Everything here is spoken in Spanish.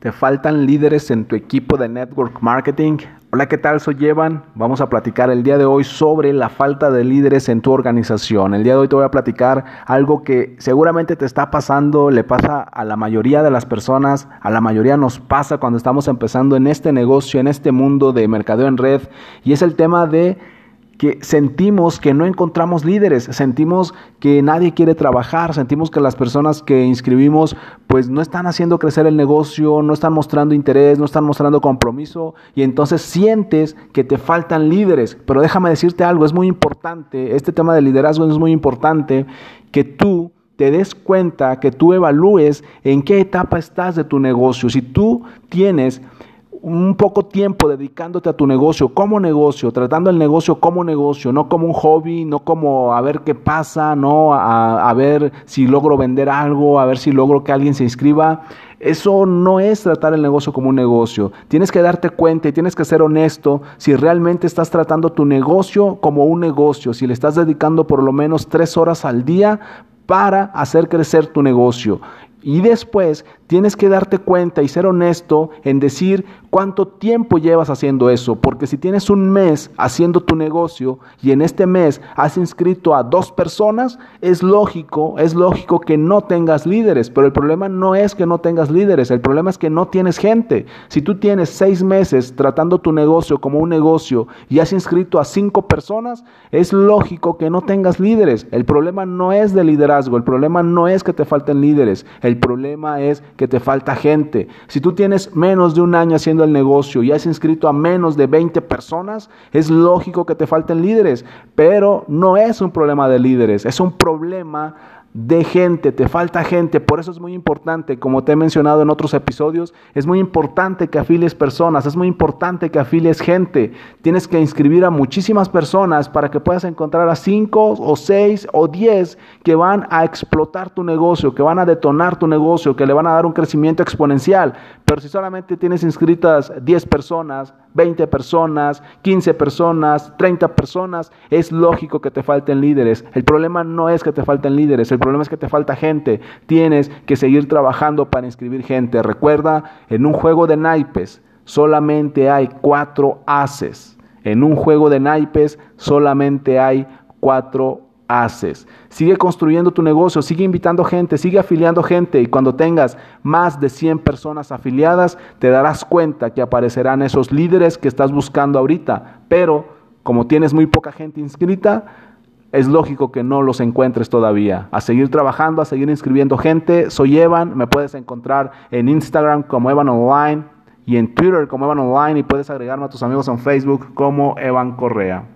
¿Te faltan líderes en tu equipo de network marketing? Hola, ¿qué tal? Soy Evan. Vamos a platicar el día de hoy sobre la falta de líderes en tu organización. El día de hoy te voy a platicar algo que seguramente te está pasando, le pasa a la mayoría de las personas, a la mayoría nos pasa cuando estamos empezando en este negocio, en este mundo de mercadeo en red, y es el tema de que sentimos que no encontramos líderes, sentimos que nadie quiere trabajar, sentimos que las personas que inscribimos pues no están haciendo crecer el negocio, no están mostrando interés, no están mostrando compromiso y entonces sientes que te faltan líderes. Pero déjame decirte algo, es muy importante, este tema de liderazgo es muy importante que tú te des cuenta, que tú evalúes en qué etapa estás de tu negocio. Si tú tienes un poco tiempo dedicándote a tu negocio como negocio, tratando el negocio como negocio, no como un hobby, no como a ver qué pasa, no a, a, ver si logro vender algo, a ver si logro que alguien se inscriba. Eso no es tratar el negocio como un negocio. Tienes que darte cuenta y tienes que ser honesto si realmente estás tratando tu negocio como un negocio, si le estás dedicando por lo menos tres horas al día para hacer crecer tu negocio. Y después tienes que darte cuenta y ser honesto en decir cuánto tiempo llevas haciendo eso. Porque si tienes un mes haciendo tu negocio y en este mes has inscrito a dos personas, es lógico, es lógico que no tengas líderes. Pero el problema no es que no tengas líderes, el problema es que no tienes gente. Si tú tienes seis meses tratando tu negocio como un negocio y has inscrito a cinco personas, es lógico que no tengas líderes. El problema no es de liderazgo, el problema no es que te falten líderes. El problema es que te falta gente. Si tú tienes menos de un año haciendo el negocio y has inscrito a menos de 20 personas, es lógico que te falten líderes, pero no es un problema de líderes, es un problema de gente, te falta gente, por eso es muy importante, como te he mencionado en otros episodios, es muy importante que afilies personas, es muy importante que afilies gente, tienes que inscribir a muchísimas personas para que puedas encontrar a 5 o 6 o 10 que van a explotar tu negocio, que van a detonar tu negocio, que le van a dar un crecimiento exponencial, pero si solamente tienes inscritas 10 personas, 20 personas, 15 personas, 30 personas, es lógico que te falten líderes. El problema no es que te falten líderes, el problema es que te falta gente. Tienes que seguir trabajando para inscribir gente. Recuerda, en un juego de naipes solamente hay cuatro haces. En un juego de naipes solamente hay cuatro haces. Sigue construyendo tu negocio, sigue invitando gente, sigue afiliando gente y cuando tengas más de 100 personas afiliadas, te darás cuenta que aparecerán esos líderes que estás buscando ahorita. Pero como tienes muy poca gente inscrita, es lógico que no los encuentres todavía. A seguir trabajando, a seguir inscribiendo gente. Soy Evan, me puedes encontrar en Instagram como Evan Online y en Twitter como Evan Online y puedes agregarme a tus amigos en Facebook como Evan Correa.